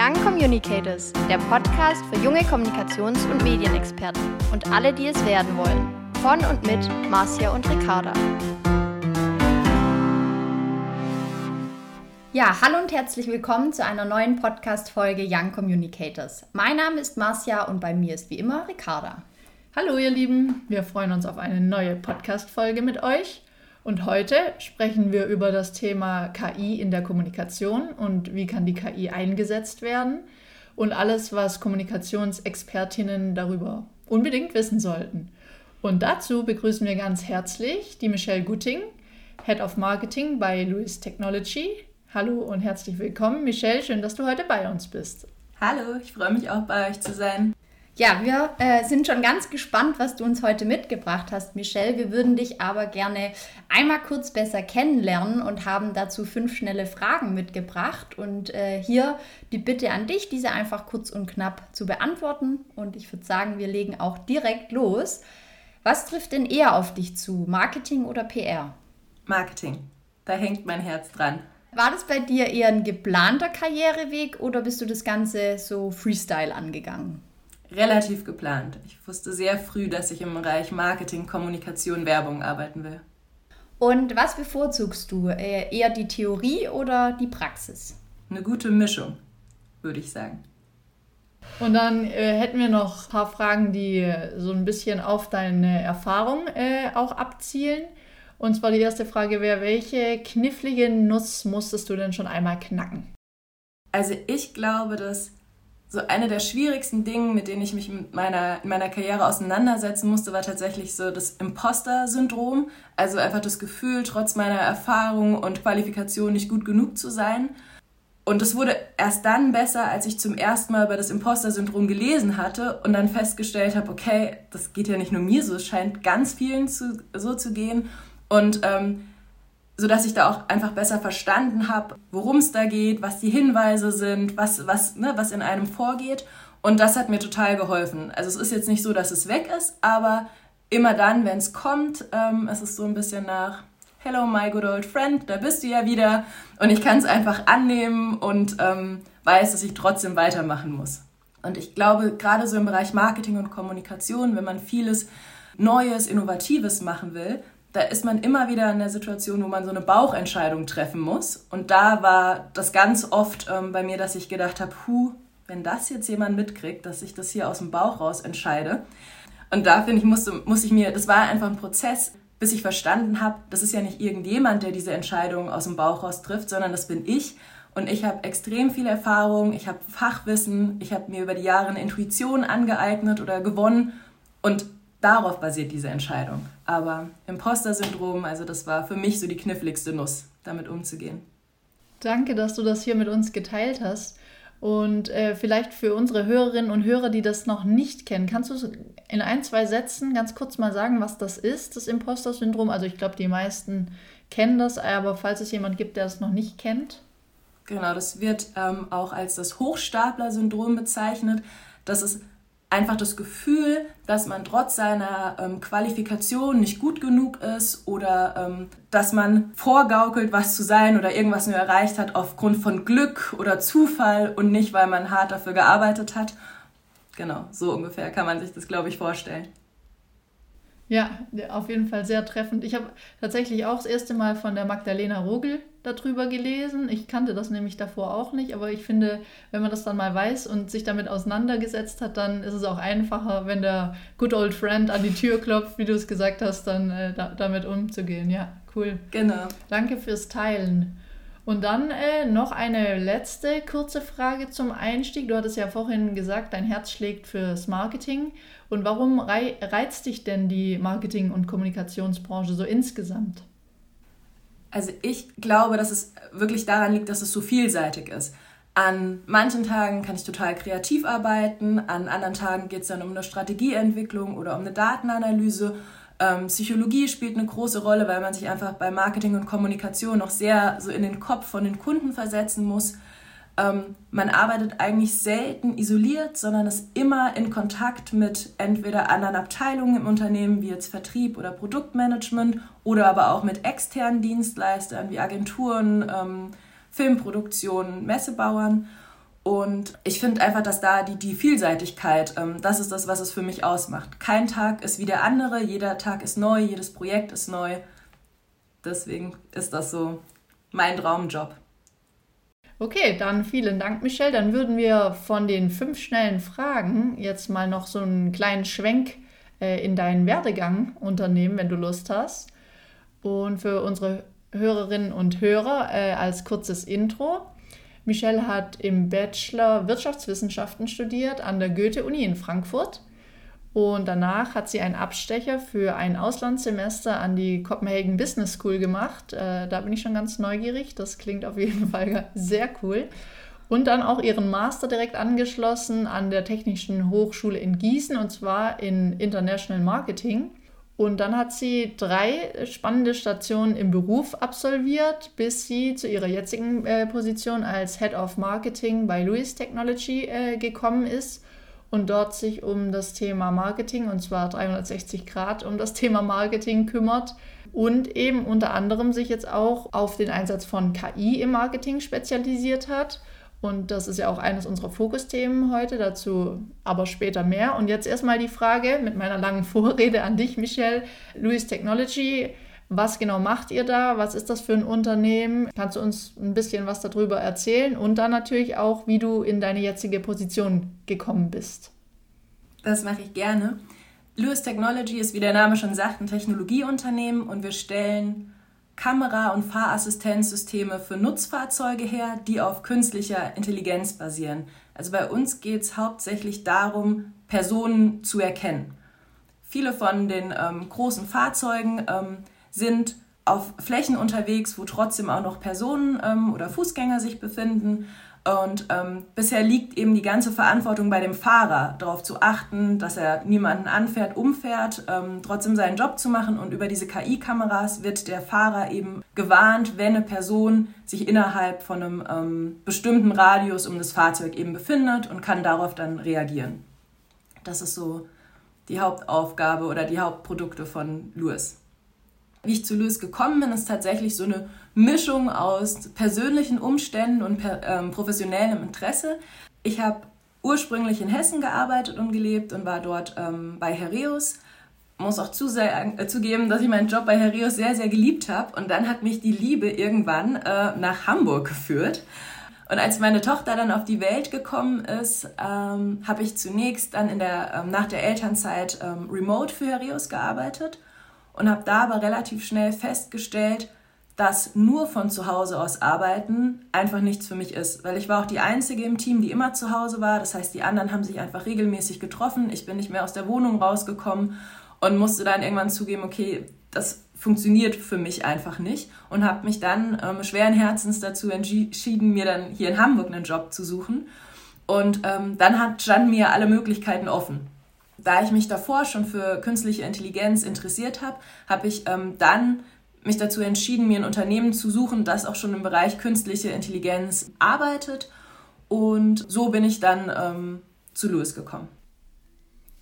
Young Communicators, der Podcast für junge Kommunikations- und Medienexperten und alle, die es werden wollen. Von und mit Marcia und Ricarda. Ja, hallo und herzlich willkommen zu einer neuen Podcast-Folge Young Communicators. Mein Name ist Marcia und bei mir ist wie immer Ricarda. Hallo ihr Lieben, wir freuen uns auf eine neue Podcast-Folge mit euch. Und heute sprechen wir über das Thema KI in der Kommunikation und wie kann die KI eingesetzt werden und alles, was Kommunikationsexpertinnen darüber unbedingt wissen sollten. Und dazu begrüßen wir ganz herzlich die Michelle Gutting, Head of Marketing bei Louis Technology. Hallo und herzlich willkommen, Michelle. Schön, dass du heute bei uns bist. Hallo, ich freue mich auch bei euch zu sein. Ja, wir äh, sind schon ganz gespannt, was du uns heute mitgebracht hast, Michelle. Wir würden dich aber gerne einmal kurz besser kennenlernen und haben dazu fünf schnelle Fragen mitgebracht. Und äh, hier die Bitte an dich, diese einfach kurz und knapp zu beantworten. Und ich würde sagen, wir legen auch direkt los. Was trifft denn eher auf dich zu, Marketing oder PR? Marketing. Da hängt mein Herz dran. War das bei dir eher ein geplanter Karriereweg oder bist du das Ganze so Freestyle angegangen? Relativ geplant. Ich wusste sehr früh, dass ich im Bereich Marketing, Kommunikation, Werbung arbeiten will. Und was bevorzugst du? Äh, eher die Theorie oder die Praxis? Eine gute Mischung, würde ich sagen. Und dann äh, hätten wir noch ein paar Fragen, die so ein bisschen auf deine Erfahrung äh, auch abzielen. Und zwar die erste Frage wäre, welche knifflige Nuss musstest du denn schon einmal knacken? Also ich glaube, dass so eine der schwierigsten Dinge, mit denen ich mich mit meiner, in meiner Karriere auseinandersetzen musste, war tatsächlich so das Imposter-Syndrom. Also einfach das Gefühl, trotz meiner Erfahrung und Qualifikation nicht gut genug zu sein. Und es wurde erst dann besser, als ich zum ersten Mal über das Imposter-Syndrom gelesen hatte und dann festgestellt habe, okay, das geht ja nicht nur mir so, es scheint ganz vielen zu, so zu gehen. Und ähm, sodass ich da auch einfach besser verstanden habe, worum es da geht, was die Hinweise sind, was, was, ne, was in einem vorgeht. Und das hat mir total geholfen. Also es ist jetzt nicht so, dass es weg ist, aber immer dann, wenn es kommt, ähm, es ist so ein bisschen nach Hello, my good old friend, da bist du ja wieder. Und ich kann es einfach annehmen und ähm, weiß, dass ich trotzdem weitermachen muss. Und ich glaube, gerade so im Bereich Marketing und Kommunikation, wenn man vieles Neues, Innovatives machen will, da ist man immer wieder in der Situation, wo man so eine Bauchentscheidung treffen muss. Und da war das ganz oft ähm, bei mir, dass ich gedacht habe, hu, wenn das jetzt jemand mitkriegt, dass ich das hier aus dem Bauch raus entscheide. Und da finde ich, musste, muss ich mir, das war einfach ein Prozess, bis ich verstanden habe, das ist ja nicht irgendjemand, der diese Entscheidung aus dem Bauch raus trifft, sondern das bin ich. Und ich habe extrem viel Erfahrung, ich habe Fachwissen, ich habe mir über die Jahre eine Intuition angeeignet oder gewonnen. Und darauf basiert diese Entscheidung. Aber Imposter-Syndrom, also das war für mich so die kniffligste Nuss, damit umzugehen. Danke, dass du das hier mit uns geteilt hast. Und äh, vielleicht für unsere Hörerinnen und Hörer, die das noch nicht kennen, kannst du in ein, zwei Sätzen ganz kurz mal sagen, was das ist, das Imposter-Syndrom? Also ich glaube, die meisten kennen das, aber falls es jemand gibt, der es noch nicht kennt. Genau, das wird ähm, auch als das Hochstapler-Syndrom bezeichnet. Das ist einfach das Gefühl, dass man trotz seiner ähm, Qualifikation nicht gut genug ist oder ähm, dass man vorgaukelt, was zu sein oder irgendwas nur erreicht hat aufgrund von Glück oder Zufall und nicht, weil man hart dafür gearbeitet hat. Genau, so ungefähr kann man sich das, glaube ich, vorstellen. Ja, auf jeden Fall sehr treffend. Ich habe tatsächlich auch das erste Mal von der Magdalena Rogel darüber gelesen. Ich kannte das nämlich davor auch nicht, aber ich finde, wenn man das dann mal weiß und sich damit auseinandergesetzt hat, dann ist es auch einfacher, wenn der good old friend an die Tür klopft, wie du es gesagt hast, dann äh, da, damit umzugehen. Ja, cool. Genau. Danke fürs Teilen. Und dann äh, noch eine letzte kurze Frage zum Einstieg. Du hattest ja vorhin gesagt, dein Herz schlägt fürs Marketing. Und warum reizt dich denn die Marketing- und Kommunikationsbranche so insgesamt? Also ich glaube, dass es wirklich daran liegt, dass es so vielseitig ist. An manchen Tagen kann ich total kreativ arbeiten, an anderen Tagen geht es dann um eine Strategieentwicklung oder um eine Datenanalyse ähm, Psychologie spielt eine große Rolle, weil man sich einfach bei Marketing und Kommunikation noch sehr so in den Kopf von den Kunden versetzen muss. Ähm, man arbeitet eigentlich selten isoliert, sondern ist immer in Kontakt mit entweder anderen Abteilungen im Unternehmen, wie jetzt Vertrieb oder Produktmanagement, oder aber auch mit externen Dienstleistern wie Agenturen, ähm, Filmproduktionen, Messebauern. Und ich finde einfach, dass da die, die Vielseitigkeit, ähm, das ist das, was es für mich ausmacht. Kein Tag ist wie der andere, jeder Tag ist neu, jedes Projekt ist neu. Deswegen ist das so mein Traumjob. Okay, dann vielen Dank, Michelle. Dann würden wir von den fünf schnellen Fragen jetzt mal noch so einen kleinen Schwenk äh, in deinen Werdegang unternehmen, wenn du Lust hast. Und für unsere Hörerinnen und Hörer äh, als kurzes Intro. Michelle hat im Bachelor Wirtschaftswissenschaften studiert an der Goethe-Uni in Frankfurt. Und danach hat sie einen Abstecher für ein Auslandssemester an die Copenhagen Business School gemacht. Äh, da bin ich schon ganz neugierig. Das klingt auf jeden Fall sehr cool. Und dann auch ihren Master direkt angeschlossen an der Technischen Hochschule in Gießen und zwar in International Marketing. Und dann hat sie drei spannende Stationen im Beruf absolviert, bis sie zu ihrer jetzigen äh, Position als Head of Marketing bei Louis Technology äh, gekommen ist und dort sich um das Thema Marketing, und zwar 360 Grad um das Thema Marketing kümmert und eben unter anderem sich jetzt auch auf den Einsatz von KI im Marketing spezialisiert hat und das ist ja auch eines unserer Fokusthemen heute, dazu aber später mehr. Und jetzt erstmal die Frage mit meiner langen Vorrede an dich, Michelle. Louis Technology, was genau macht ihr da? Was ist das für ein Unternehmen? Kannst du uns ein bisschen was darüber erzählen? Und dann natürlich auch, wie du in deine jetzige Position gekommen bist. Das mache ich gerne. Louis Technology ist, wie der Name schon sagt, ein Technologieunternehmen und wir stellen Kamera- und Fahrassistenzsysteme für Nutzfahrzeuge her, die auf künstlicher Intelligenz basieren. Also bei uns geht es hauptsächlich darum, Personen zu erkennen. Viele von den ähm, großen Fahrzeugen ähm, sind auf Flächen unterwegs, wo trotzdem auch noch Personen ähm, oder Fußgänger sich befinden. Und ähm, bisher liegt eben die ganze Verantwortung bei dem Fahrer, darauf zu achten, dass er niemanden anfährt, umfährt, ähm, trotzdem seinen Job zu machen. Und über diese KI-Kameras wird der Fahrer eben gewarnt, wenn eine Person sich innerhalb von einem ähm, bestimmten Radius um das Fahrzeug eben befindet und kann darauf dann reagieren. Das ist so die Hauptaufgabe oder die Hauptprodukte von Lewis. Wie ich zu Lewis gekommen bin, ist tatsächlich so eine Mischung aus persönlichen Umständen und ähm, professionellem Interesse. Ich habe ursprünglich in Hessen gearbeitet und gelebt und war dort ähm, bei Herreus. Muss auch zusagen, äh, zugeben, dass ich meinen Job bei Herreus sehr, sehr geliebt habe. Und dann hat mich die Liebe irgendwann äh, nach Hamburg geführt. Und als meine Tochter dann auf die Welt gekommen ist, ähm, habe ich zunächst dann in der, ähm, nach der Elternzeit ähm, remote für Herreus gearbeitet und habe da aber relativ schnell festgestellt, dass nur von zu Hause aus arbeiten einfach nichts für mich ist, weil ich war auch die einzige im Team, die immer zu Hause war. Das heißt, die anderen haben sich einfach regelmäßig getroffen. Ich bin nicht mehr aus der Wohnung rausgekommen und musste dann irgendwann zugeben, okay, das funktioniert für mich einfach nicht und habe mich dann ähm, schweren Herzens dazu entschieden, mir dann hier in Hamburg einen Job zu suchen. Und ähm, dann hat, standen mir alle Möglichkeiten offen da ich mich davor schon für künstliche Intelligenz interessiert habe, habe ich ähm, dann mich dazu entschieden, mir ein Unternehmen zu suchen, das auch schon im Bereich künstliche Intelligenz arbeitet. Und so bin ich dann ähm, zu Louis gekommen.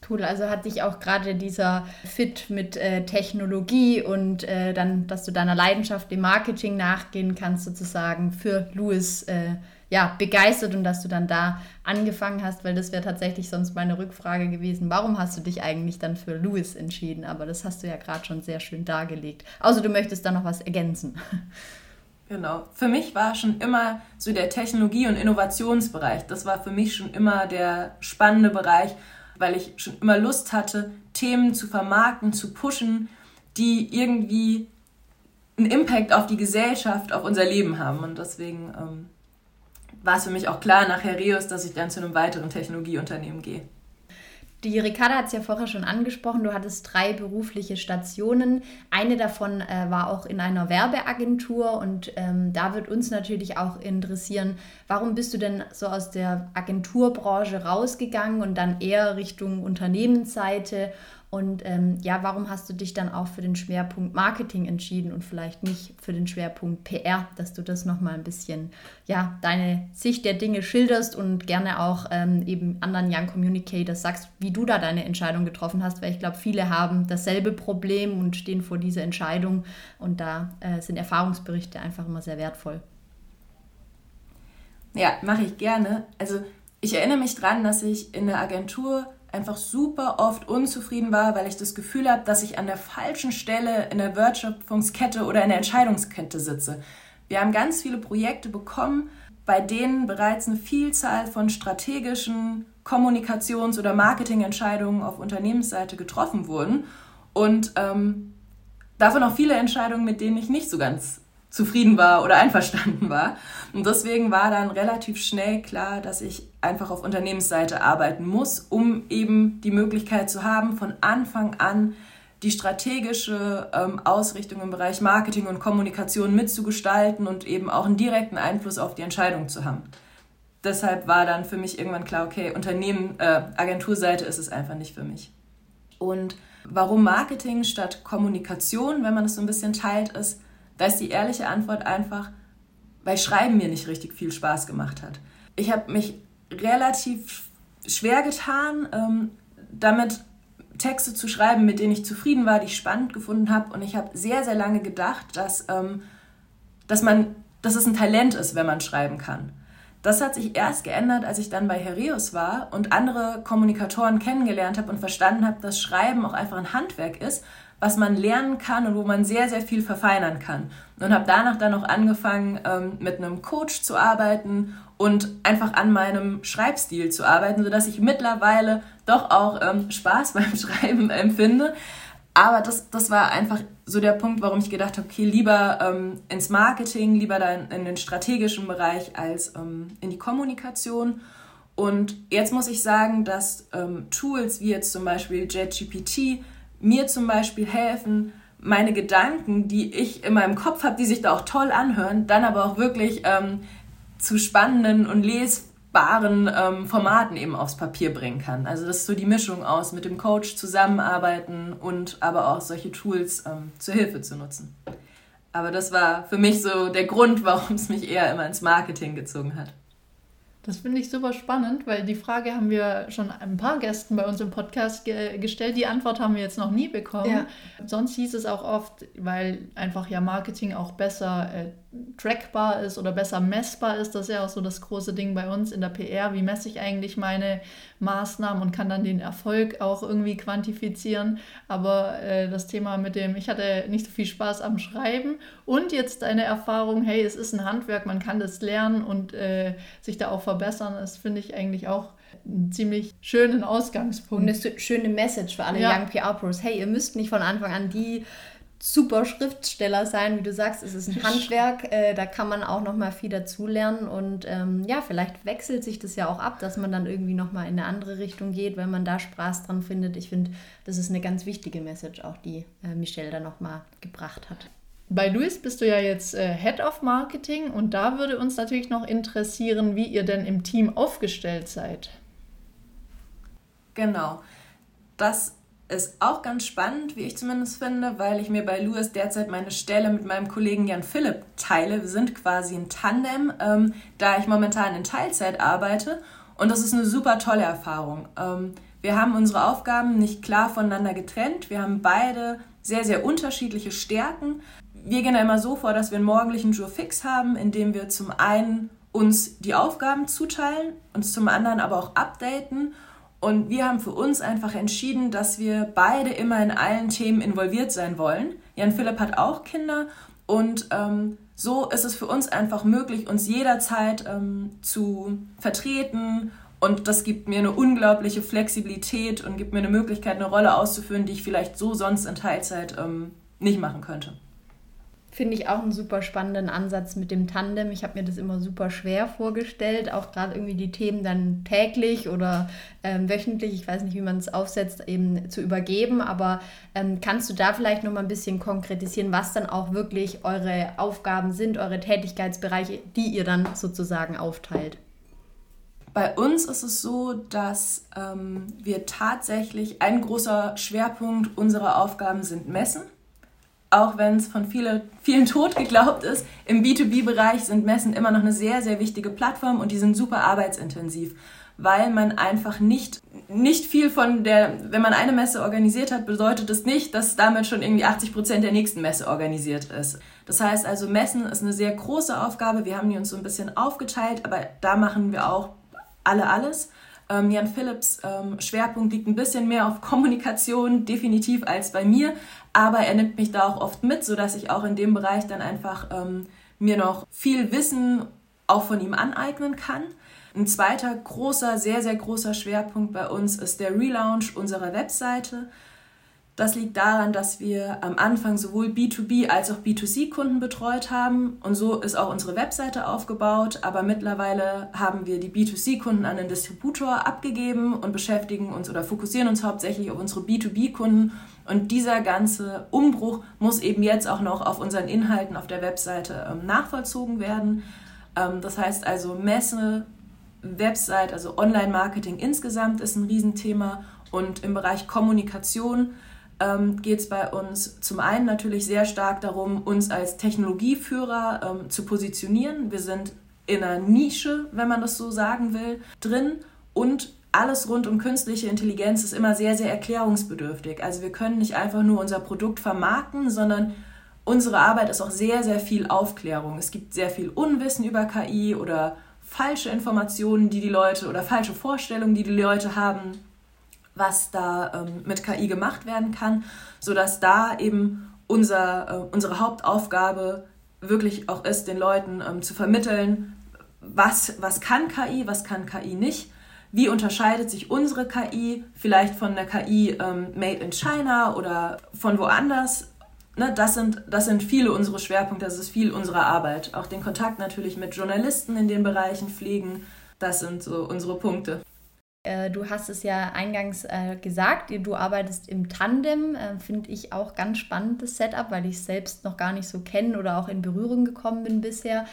Cool, also hat dich auch gerade dieser Fit mit äh, Technologie und äh, dann, dass du deiner Leidenschaft im Marketing nachgehen kannst, sozusagen für Louis äh, ja, begeistert und dass du dann da angefangen hast, weil das wäre tatsächlich sonst meine Rückfrage gewesen. Warum hast du dich eigentlich dann für Louis entschieden? Aber das hast du ja gerade schon sehr schön dargelegt. Außer du möchtest da noch was ergänzen. Genau. Für mich war schon immer so der Technologie- und Innovationsbereich. Das war für mich schon immer der spannende Bereich, weil ich schon immer Lust hatte, Themen zu vermarkten, zu pushen, die irgendwie einen Impact auf die Gesellschaft, auf unser Leben haben. Und deswegen ähm, war es für mich auch klar nach Herreus, dass ich dann zu einem weiteren Technologieunternehmen gehe. Die Ricarda hat es ja vorher schon angesprochen, du hattest drei berufliche Stationen. Eine davon äh, war auch in einer Werbeagentur und ähm, da wird uns natürlich auch interessieren, warum bist du denn so aus der Agenturbranche rausgegangen und dann eher Richtung Unternehmensseite und ähm, ja, warum hast du dich dann auch für den Schwerpunkt Marketing entschieden und vielleicht nicht für den Schwerpunkt PR, dass du das nochmal ein bisschen, ja, deine Sicht der Dinge schilderst und gerne auch ähm, eben anderen Young Communicators sagst, wie du da deine Entscheidung getroffen hast, weil ich glaube, viele haben dasselbe Problem und stehen vor dieser Entscheidung und da äh, sind Erfahrungsberichte einfach immer sehr wertvoll. Ja, mache ich gerne. Also ich erinnere mich dran, dass ich in der Agentur einfach super oft unzufrieden war, weil ich das Gefühl habe, dass ich an der falschen Stelle in der Wertschöpfungskette oder in der Entscheidungskette sitze. Wir haben ganz viele Projekte bekommen, bei denen bereits eine Vielzahl von strategischen Kommunikations- oder Marketingentscheidungen auf Unternehmensseite getroffen wurden und ähm, davon auch viele Entscheidungen, mit denen ich nicht so ganz zufrieden war oder einverstanden war. Und deswegen war dann relativ schnell klar, dass ich einfach auf Unternehmensseite arbeiten muss, um eben die Möglichkeit zu haben, von Anfang an die strategische ähm, Ausrichtung im Bereich Marketing und Kommunikation mitzugestalten und eben auch einen direkten Einfluss auf die Entscheidung zu haben. Deshalb war dann für mich irgendwann klar, okay, Unternehmen, äh, Agenturseite ist es einfach nicht für mich. Und warum Marketing statt Kommunikation, wenn man es so ein bisschen teilt, ist, da ist die ehrliche Antwort einfach, weil Schreiben mir nicht richtig viel Spaß gemacht hat. Ich habe mich relativ schwer getan, ähm, damit Texte zu schreiben, mit denen ich zufrieden war, die ich spannend gefunden habe. Und ich habe sehr, sehr lange gedacht, dass, ähm, dass, man, dass es ein Talent ist, wenn man schreiben kann. Das hat sich erst geändert, als ich dann bei Hereus war und andere Kommunikatoren kennengelernt habe und verstanden habe, dass Schreiben auch einfach ein Handwerk ist was man lernen kann und wo man sehr, sehr viel verfeinern kann. Und habe danach dann auch angefangen, ähm, mit einem Coach zu arbeiten und einfach an meinem Schreibstil zu arbeiten, sodass ich mittlerweile doch auch ähm, Spaß beim Schreiben empfinde. Aber das, das war einfach so der Punkt, warum ich gedacht habe, okay, lieber ähm, ins Marketing, lieber dann in den strategischen Bereich als ähm, in die Kommunikation. Und jetzt muss ich sagen, dass ähm, Tools wie jetzt zum Beispiel JetGPT mir zum Beispiel helfen, meine Gedanken, die ich in meinem Kopf habe, die sich da auch toll anhören, dann aber auch wirklich ähm, zu spannenden und lesbaren ähm, Formaten eben aufs Papier bringen kann. Also das ist so die Mischung aus mit dem Coach zusammenarbeiten und aber auch solche Tools ähm, zur Hilfe zu nutzen. Aber das war für mich so der Grund, warum es mich eher immer ins Marketing gezogen hat. Das finde ich super spannend, weil die Frage haben wir schon ein paar Gästen bei uns im Podcast ge gestellt. Die Antwort haben wir jetzt noch nie bekommen. Ja. Sonst hieß es auch oft, weil einfach ja Marketing auch besser äh, trackbar ist oder besser messbar ist. Das ist ja auch so das große Ding bei uns in der PR. Wie messe ich eigentlich meine Maßnahmen und kann dann den Erfolg auch irgendwie quantifizieren? Aber äh, das Thema mit dem, ich hatte nicht so viel Spaß am Schreiben und jetzt eine Erfahrung, hey, es ist ein Handwerk, man kann das lernen und äh, sich da auch verbessern, das finde ich eigentlich auch einen ziemlich schönen Ausgangspunkt. Und eine schöne Message für alle ja. Young PR-Pros. Hey, ihr müsst nicht von Anfang an die super Schriftsteller sein, wie du sagst, es ist ein Handwerk, äh, da kann man auch noch mal viel dazulernen und ähm, ja, vielleicht wechselt sich das ja auch ab, dass man dann irgendwie noch mal in eine andere Richtung geht, wenn man da Spaß dran findet. Ich finde, das ist eine ganz wichtige Message auch, die äh, Michelle da noch mal gebracht hat. Bei Luis bist du ja jetzt äh, Head of Marketing und da würde uns natürlich noch interessieren, wie ihr denn im Team aufgestellt seid. Genau. Das ist auch ganz spannend, wie ich zumindest finde, weil ich mir bei Louis derzeit meine Stelle mit meinem Kollegen Jan Philipp teile. Wir sind quasi ein Tandem, ähm, da ich momentan in Teilzeit arbeite und das ist eine super tolle Erfahrung. Ähm, wir haben unsere Aufgaben nicht klar voneinander getrennt. Wir haben beide sehr, sehr unterschiedliche Stärken. Wir gehen da immer so vor, dass wir einen morgendlichen Jour fix haben, in dem wir zum einen uns die Aufgaben zuteilen, uns zum anderen aber auch updaten und wir haben für uns einfach entschieden, dass wir beide immer in allen Themen involviert sein wollen. Jan Philipp hat auch Kinder und ähm, so ist es für uns einfach möglich, uns jederzeit ähm, zu vertreten. Und das gibt mir eine unglaubliche Flexibilität und gibt mir eine Möglichkeit, eine Rolle auszuführen, die ich vielleicht so sonst in Teilzeit ähm, nicht machen könnte. Finde ich auch einen super spannenden Ansatz mit dem Tandem. Ich habe mir das immer super schwer vorgestellt, auch gerade irgendwie die Themen dann täglich oder ähm, wöchentlich, ich weiß nicht, wie man es aufsetzt, eben zu übergeben. Aber ähm, kannst du da vielleicht noch mal ein bisschen konkretisieren, was dann auch wirklich eure Aufgaben sind, eure Tätigkeitsbereiche, die ihr dann sozusagen aufteilt? Bei uns ist es so, dass ähm, wir tatsächlich ein großer Schwerpunkt unserer Aufgaben sind Messen auch wenn es von viele, vielen tot geglaubt ist, im B2B-Bereich sind Messen immer noch eine sehr, sehr wichtige Plattform und die sind super arbeitsintensiv. weil man einfach nicht, nicht viel von der, wenn man eine Messe organisiert hat, bedeutet das nicht, dass damit schon irgendwie 80 Prozent der nächsten Messe organisiert ist. Das heißt also, Messen ist eine sehr große Aufgabe. Wir haben die uns so ein bisschen aufgeteilt, aber da machen wir auch alle alles. Ähm, Jan Philipps ähm, Schwerpunkt liegt ein bisschen mehr auf Kommunikation, definitiv als bei mir, aber er nimmt mich da auch oft mit, sodass ich auch in dem Bereich dann einfach ähm, mir noch viel Wissen auch von ihm aneignen kann. Ein zweiter großer, sehr, sehr großer Schwerpunkt bei uns ist der Relaunch unserer Webseite. Das liegt daran, dass wir am Anfang sowohl B2B als auch B2C-Kunden betreut haben und so ist auch unsere Webseite aufgebaut. Aber mittlerweile haben wir die B2C-Kunden an den Distributor abgegeben und beschäftigen uns oder fokussieren uns hauptsächlich auf unsere B2B-Kunden. Und dieser ganze Umbruch muss eben jetzt auch noch auf unseren Inhalten auf der Webseite ähm, nachvollzogen werden. Ähm, das heißt also Messe, Website, also Online-Marketing insgesamt ist ein Riesenthema und im Bereich Kommunikation ähm, geht es bei uns zum einen natürlich sehr stark darum, uns als Technologieführer ähm, zu positionieren. Wir sind in einer Nische, wenn man das so sagen will, drin und alles rund um künstliche Intelligenz ist immer sehr, sehr erklärungsbedürftig. Also wir können nicht einfach nur unser Produkt vermarkten, sondern unsere Arbeit ist auch sehr, sehr viel Aufklärung. Es gibt sehr viel Unwissen über KI oder falsche Informationen, die die Leute oder falsche Vorstellungen, die die Leute haben was da ähm, mit KI gemacht werden kann, sodass da eben unser, äh, unsere Hauptaufgabe wirklich auch ist, den Leuten ähm, zu vermitteln, was, was kann KI, was kann KI nicht, wie unterscheidet sich unsere KI vielleicht von der KI ähm, made in China oder von woanders. Ne, das, sind, das sind viele unsere Schwerpunkte, das ist viel unserer Arbeit. Auch den Kontakt natürlich mit Journalisten in den Bereichen pflegen, das sind so unsere Punkte. Äh, du hast es ja eingangs äh, gesagt, du arbeitest im Tandem. Äh, Finde ich auch ganz spannendes Setup, weil ich es selbst noch gar nicht so kenne oder auch in Berührung gekommen bin bisher.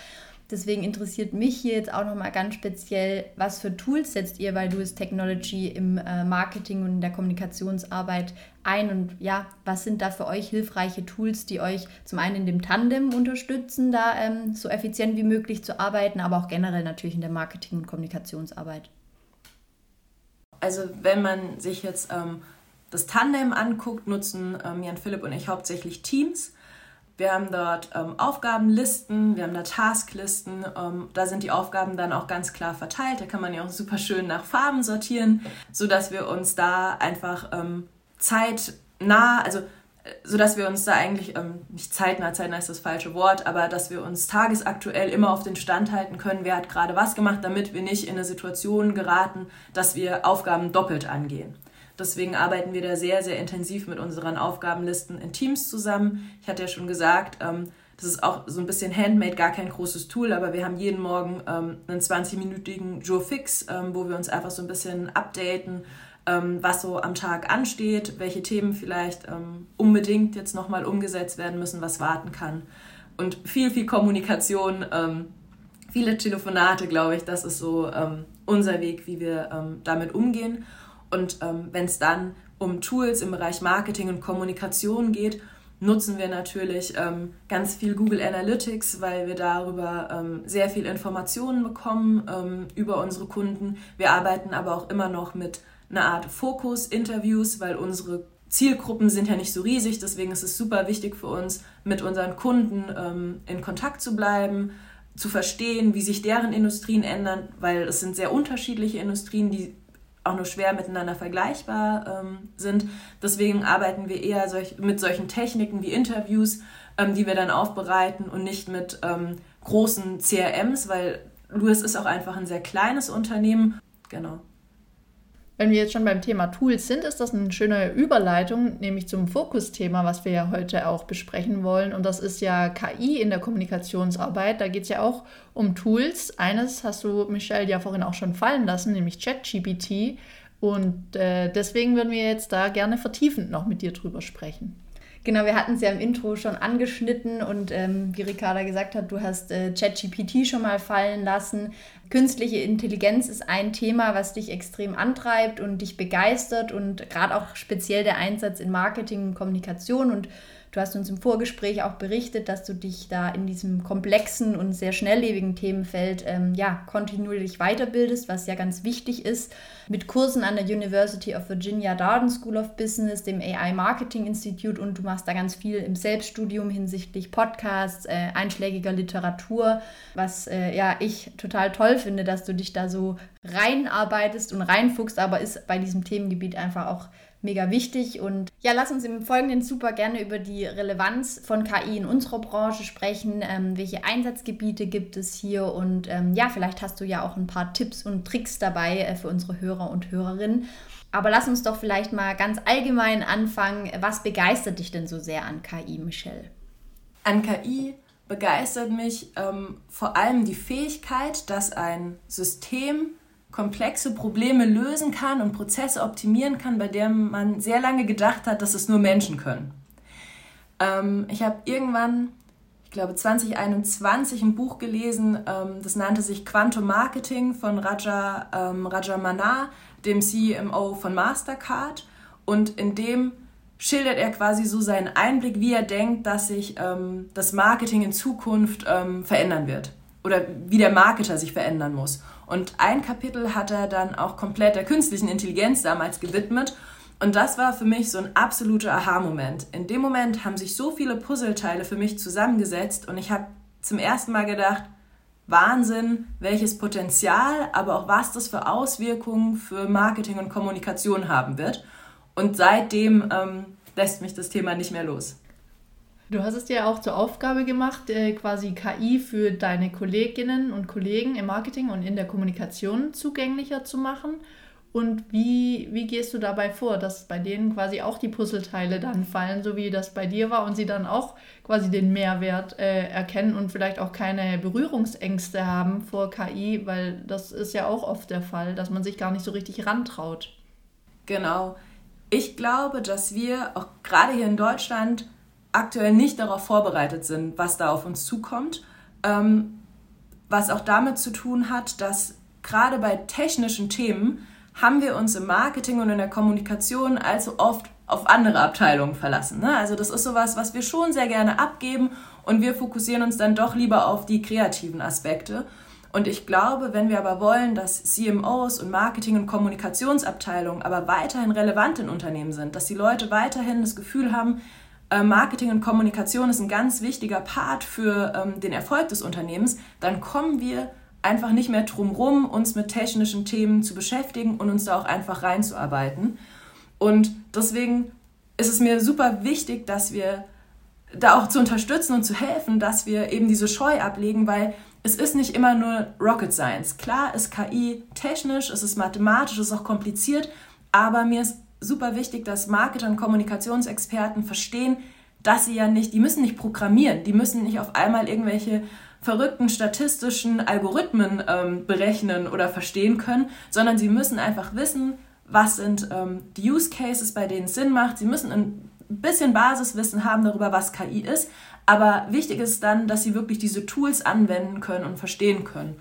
Deswegen interessiert mich hier jetzt auch nochmal ganz speziell, was für Tools setzt ihr bei Duis Technology im äh, Marketing und in der Kommunikationsarbeit ein und ja, was sind da für euch hilfreiche Tools, die euch zum einen in dem Tandem unterstützen, da ähm, so effizient wie möglich zu arbeiten, aber auch generell natürlich in der Marketing- und Kommunikationsarbeit? Also wenn man sich jetzt ähm, das Tandem anguckt, nutzen ähm, Jan Philipp und ich hauptsächlich Teams. Wir haben dort ähm, Aufgabenlisten, wir haben da Tasklisten. Ähm, da sind die Aufgaben dann auch ganz klar verteilt. Da kann man ja auch super schön nach Farben sortieren, sodass wir uns da einfach ähm, zeitnah, also sodass wir uns da eigentlich, ähm, nicht zeitnah, zeitnah ist das falsche Wort, aber dass wir uns tagesaktuell immer auf den Stand halten können, wer hat gerade was gemacht, damit wir nicht in eine Situation geraten, dass wir Aufgaben doppelt angehen. Deswegen arbeiten wir da sehr, sehr intensiv mit unseren Aufgabenlisten in Teams zusammen. Ich hatte ja schon gesagt, ähm, das ist auch so ein bisschen handmade, gar kein großes Tool, aber wir haben jeden Morgen ähm, einen 20-minütigen Joe Fix, ähm, wo wir uns einfach so ein bisschen updaten, ähm, was so am Tag ansteht, welche Themen vielleicht ähm, unbedingt jetzt nochmal umgesetzt werden müssen, was warten kann. Und viel, viel Kommunikation, ähm, viele Telefonate, glaube ich, das ist so ähm, unser Weg, wie wir ähm, damit umgehen. Und ähm, wenn es dann um Tools im Bereich Marketing und Kommunikation geht, nutzen wir natürlich ähm, ganz viel Google Analytics, weil wir darüber ähm, sehr viel Informationen bekommen ähm, über unsere Kunden. Wir arbeiten aber auch immer noch mit eine Art Fokus-Interviews, weil unsere Zielgruppen sind ja nicht so riesig, deswegen ist es super wichtig für uns, mit unseren Kunden ähm, in Kontakt zu bleiben, zu verstehen, wie sich deren Industrien ändern, weil es sind sehr unterschiedliche Industrien, die auch nur schwer miteinander vergleichbar ähm, sind. Deswegen arbeiten wir eher solch, mit solchen Techniken wie Interviews, ähm, die wir dann aufbereiten und nicht mit ähm, großen CRMs, weil Louis ist auch einfach ein sehr kleines Unternehmen. Genau. Wenn wir jetzt schon beim Thema Tools sind, ist das eine schöne Überleitung, nämlich zum Fokusthema, was wir ja heute auch besprechen wollen. Und das ist ja KI in der Kommunikationsarbeit. Da geht es ja auch um Tools. Eines hast du, Michelle, ja vorhin auch schon fallen lassen, nämlich ChatGPT. Und äh, deswegen würden wir jetzt da gerne vertiefend noch mit dir drüber sprechen. Genau, wir hatten es ja im Intro schon angeschnitten und ähm, wie Ricarda gesagt hat, du hast äh, ChatGPT schon mal fallen lassen. Künstliche Intelligenz ist ein Thema, was dich extrem antreibt und dich begeistert und gerade auch speziell der Einsatz in Marketing und Kommunikation und Du hast uns im Vorgespräch auch berichtet, dass du dich da in diesem komplexen und sehr schnelllebigen Themenfeld ähm, ja, kontinuierlich weiterbildest, was ja ganz wichtig ist. Mit Kursen an der University of Virginia Darden School of Business, dem AI Marketing Institute und du machst da ganz viel im Selbststudium hinsichtlich Podcasts, äh, einschlägiger Literatur, was äh, ja ich total toll finde, dass du dich da so reinarbeitest und reinfuchst, aber ist bei diesem Themengebiet einfach auch mega wichtig. Und ja, lass uns im Folgenden super gerne über die Relevanz von KI in unserer Branche sprechen. Ähm, welche Einsatzgebiete gibt es hier? Und ähm, ja, vielleicht hast du ja auch ein paar Tipps und Tricks dabei äh, für unsere Hörer und Hörerinnen. Aber lass uns doch vielleicht mal ganz allgemein anfangen. Was begeistert dich denn so sehr an KI, Michelle? An KI begeistert mich ähm, vor allem die Fähigkeit, dass ein System komplexe Probleme lösen kann und Prozesse optimieren kann, bei denen man sehr lange gedacht hat, dass es nur Menschen können. Ähm, ich habe irgendwann, ich glaube 2021, ein Buch gelesen, ähm, das nannte sich Quantum Marketing von Raja, ähm, Raja Manar, dem CMO von Mastercard. Und in dem schildert er quasi so seinen Einblick, wie er denkt, dass sich ähm, das Marketing in Zukunft ähm, verändern wird oder wie der Marketer sich verändern muss. Und ein Kapitel hat er dann auch komplett der künstlichen Intelligenz damals gewidmet. Und das war für mich so ein absoluter Aha-Moment. In dem Moment haben sich so viele Puzzleteile für mich zusammengesetzt und ich habe zum ersten Mal gedacht, Wahnsinn, welches Potenzial, aber auch was das für Auswirkungen für Marketing und Kommunikation haben wird. Und seitdem ähm, lässt mich das Thema nicht mehr los. Du hast es dir auch zur Aufgabe gemacht, äh, quasi KI für deine Kolleginnen und Kollegen im Marketing und in der Kommunikation zugänglicher zu machen. Und wie, wie gehst du dabei vor, dass bei denen quasi auch die Puzzleteile dann fallen, so wie das bei dir war und sie dann auch quasi den Mehrwert äh, erkennen und vielleicht auch keine Berührungsängste haben vor KI, weil das ist ja auch oft der Fall, dass man sich gar nicht so richtig rantraut. Genau. Ich glaube, dass wir auch gerade hier in Deutschland aktuell nicht darauf vorbereitet sind, was da auf uns zukommt. Ähm, was auch damit zu tun hat, dass gerade bei technischen Themen haben wir uns im Marketing und in der Kommunikation allzu oft auf andere Abteilungen verlassen. Ne? Also das ist sowas, was wir schon sehr gerne abgeben und wir fokussieren uns dann doch lieber auf die kreativen Aspekte. Und ich glaube, wenn wir aber wollen, dass CMOs und Marketing- und Kommunikationsabteilungen aber weiterhin relevant in Unternehmen sind, dass die Leute weiterhin das Gefühl haben, Marketing und Kommunikation ist ein ganz wichtiger Part für ähm, den Erfolg des Unternehmens, dann kommen wir einfach nicht mehr drum rum, uns mit technischen Themen zu beschäftigen und uns da auch einfach reinzuarbeiten. Und deswegen ist es mir super wichtig, dass wir da auch zu unterstützen und zu helfen, dass wir eben diese Scheu ablegen, weil es ist nicht immer nur Rocket Science. Klar ist KI technisch, es ist mathematisch, es ist auch kompliziert, aber mir ist super wichtig, dass Marketer und Kommunikationsexperten verstehen, dass sie ja nicht, die müssen nicht programmieren, die müssen nicht auf einmal irgendwelche verrückten statistischen Algorithmen ähm, berechnen oder verstehen können, sondern sie müssen einfach wissen, was sind ähm, die Use Cases, bei denen es Sinn macht. Sie müssen ein bisschen Basiswissen haben darüber, was KI ist, aber wichtig ist dann, dass sie wirklich diese Tools anwenden können und verstehen können.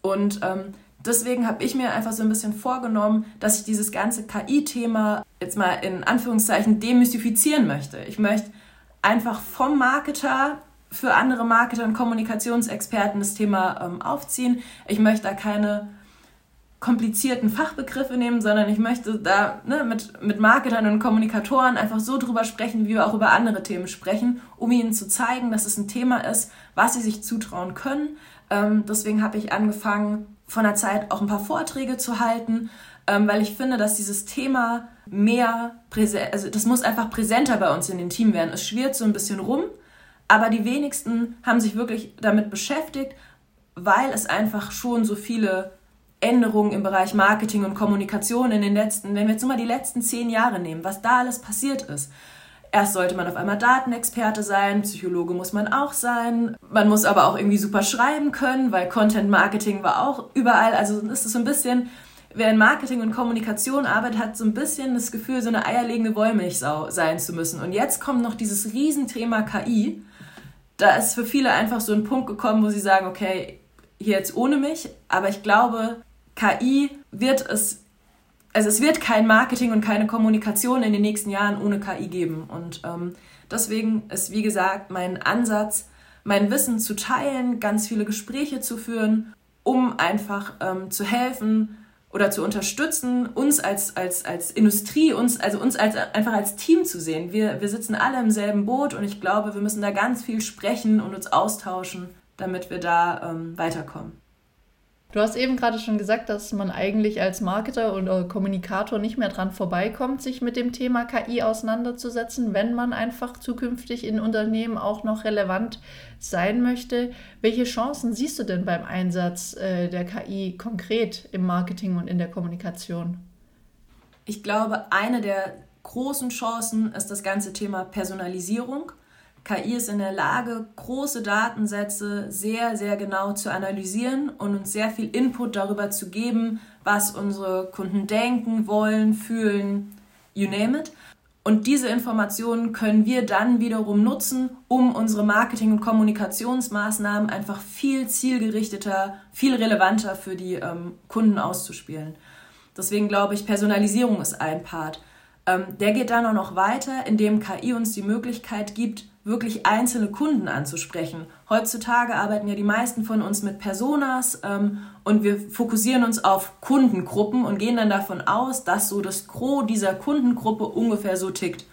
Und ähm, deswegen habe ich mir einfach so ein bisschen vorgenommen, dass ich dieses ganze KI-Thema jetzt mal in Anführungszeichen demystifizieren möchte. Ich möchte einfach vom Marketer für andere Marketer und Kommunikationsexperten das Thema ähm, aufziehen. Ich möchte da keine komplizierten Fachbegriffe nehmen, sondern ich möchte da ne, mit, mit Marketern und Kommunikatoren einfach so drüber sprechen, wie wir auch über andere Themen sprechen, um ihnen zu zeigen, dass es ein Thema ist, was sie sich zutrauen können. Ähm, deswegen habe ich angefangen, von der Zeit auch ein paar Vorträge zu halten, ähm, weil ich finde, dass dieses Thema mehr präsent, also das muss einfach präsenter bei uns in den Team werden. Es schwirrt so ein bisschen rum, aber die wenigsten haben sich wirklich damit beschäftigt, weil es einfach schon so viele Änderungen im Bereich Marketing und Kommunikation in den letzten, wenn wir jetzt nur mal die letzten zehn Jahre nehmen, was da alles passiert ist. Erst sollte man auf einmal Datenexperte sein, Psychologe muss man auch sein. Man muss aber auch irgendwie super schreiben können, weil Content Marketing war auch überall. Also ist es so ein bisschen, wer in Marketing und Kommunikation arbeitet, hat so ein bisschen das Gefühl, so eine eierlegende Wollmilchsau sein zu müssen. Und jetzt kommt noch dieses Riesenthema KI. Da ist für viele einfach so ein Punkt gekommen, wo sie sagen, okay, hier jetzt ohne mich. Aber ich glaube, KI wird es also es wird kein Marketing und keine Kommunikation in den nächsten Jahren ohne KI geben. Und ähm, Deswegen ist, wie gesagt, mein Ansatz, mein Wissen zu teilen, ganz viele Gespräche zu führen, um einfach ähm, zu helfen oder zu unterstützen, uns als, als, als Industrie, uns, also uns als, einfach als Team zu sehen. Wir, wir sitzen alle im selben Boot und ich glaube, wir müssen da ganz viel sprechen und uns austauschen, damit wir da ähm, weiterkommen. Du hast eben gerade schon gesagt, dass man eigentlich als Marketer oder Kommunikator nicht mehr dran vorbeikommt, sich mit dem Thema KI auseinanderzusetzen, wenn man einfach zukünftig in Unternehmen auch noch relevant sein möchte. Welche Chancen siehst du denn beim Einsatz äh, der KI konkret im Marketing und in der Kommunikation? Ich glaube, eine der großen Chancen ist das ganze Thema Personalisierung. KI ist in der Lage, große Datensätze sehr, sehr genau zu analysieren und uns sehr viel Input darüber zu geben, was unsere Kunden denken, wollen, fühlen, you name it. Und diese Informationen können wir dann wiederum nutzen, um unsere Marketing- und Kommunikationsmaßnahmen einfach viel zielgerichteter, viel relevanter für die ähm, Kunden auszuspielen. Deswegen glaube ich, Personalisierung ist ein Part. Ähm, der geht dann auch noch weiter, indem KI uns die Möglichkeit gibt, wirklich einzelne Kunden anzusprechen. Heutzutage arbeiten ja die meisten von uns mit Personas ähm, und wir fokussieren uns auf Kundengruppen und gehen dann davon aus, dass so das Gros dieser Kundengruppe ungefähr so tickt.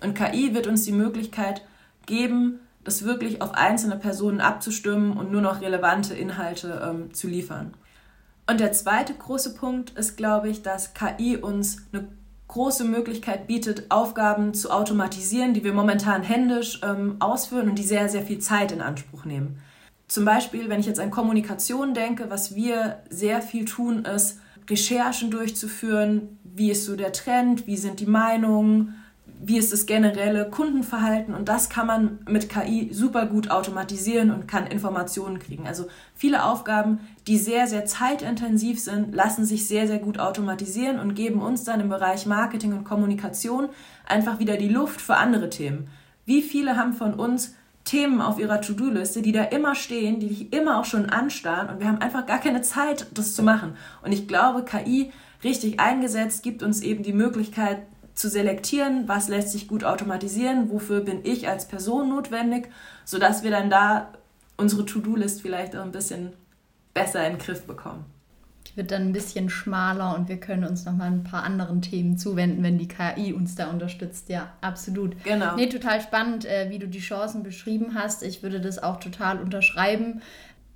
Und KI wird uns die Möglichkeit geben, das wirklich auf einzelne Personen abzustimmen und nur noch relevante Inhalte ähm, zu liefern. Und der zweite große Punkt ist, glaube ich, dass KI uns eine große Möglichkeit bietet, Aufgaben zu automatisieren, die wir momentan händisch ähm, ausführen und die sehr, sehr viel Zeit in Anspruch nehmen. Zum Beispiel, wenn ich jetzt an Kommunikation denke, was wir sehr viel tun, ist, Recherchen durchzuführen, wie ist so der Trend, wie sind die Meinungen, wie ist das generelle Kundenverhalten und das kann man mit KI super gut automatisieren und kann Informationen kriegen. Also viele Aufgaben, die sehr, sehr zeitintensiv sind, lassen sich sehr, sehr gut automatisieren und geben uns dann im Bereich Marketing und Kommunikation einfach wieder die Luft für andere Themen. Wie viele haben von uns Themen auf ihrer To-Do-Liste, die da immer stehen, die dich immer auch schon anstarren und wir haben einfach gar keine Zeit, das zu machen. Und ich glaube, KI richtig eingesetzt gibt uns eben die Möglichkeit, zu selektieren, was lässt sich gut automatisieren, wofür bin ich als Person notwendig, sodass wir dann da unsere To-Do-List vielleicht auch ein bisschen besser in den Griff bekommen. Die wird dann ein bisschen schmaler und wir können uns nochmal ein paar anderen Themen zuwenden, wenn die KI uns da unterstützt. Ja, absolut. Genau. Nee, total spannend, äh, wie du die Chancen beschrieben hast. Ich würde das auch total unterschreiben.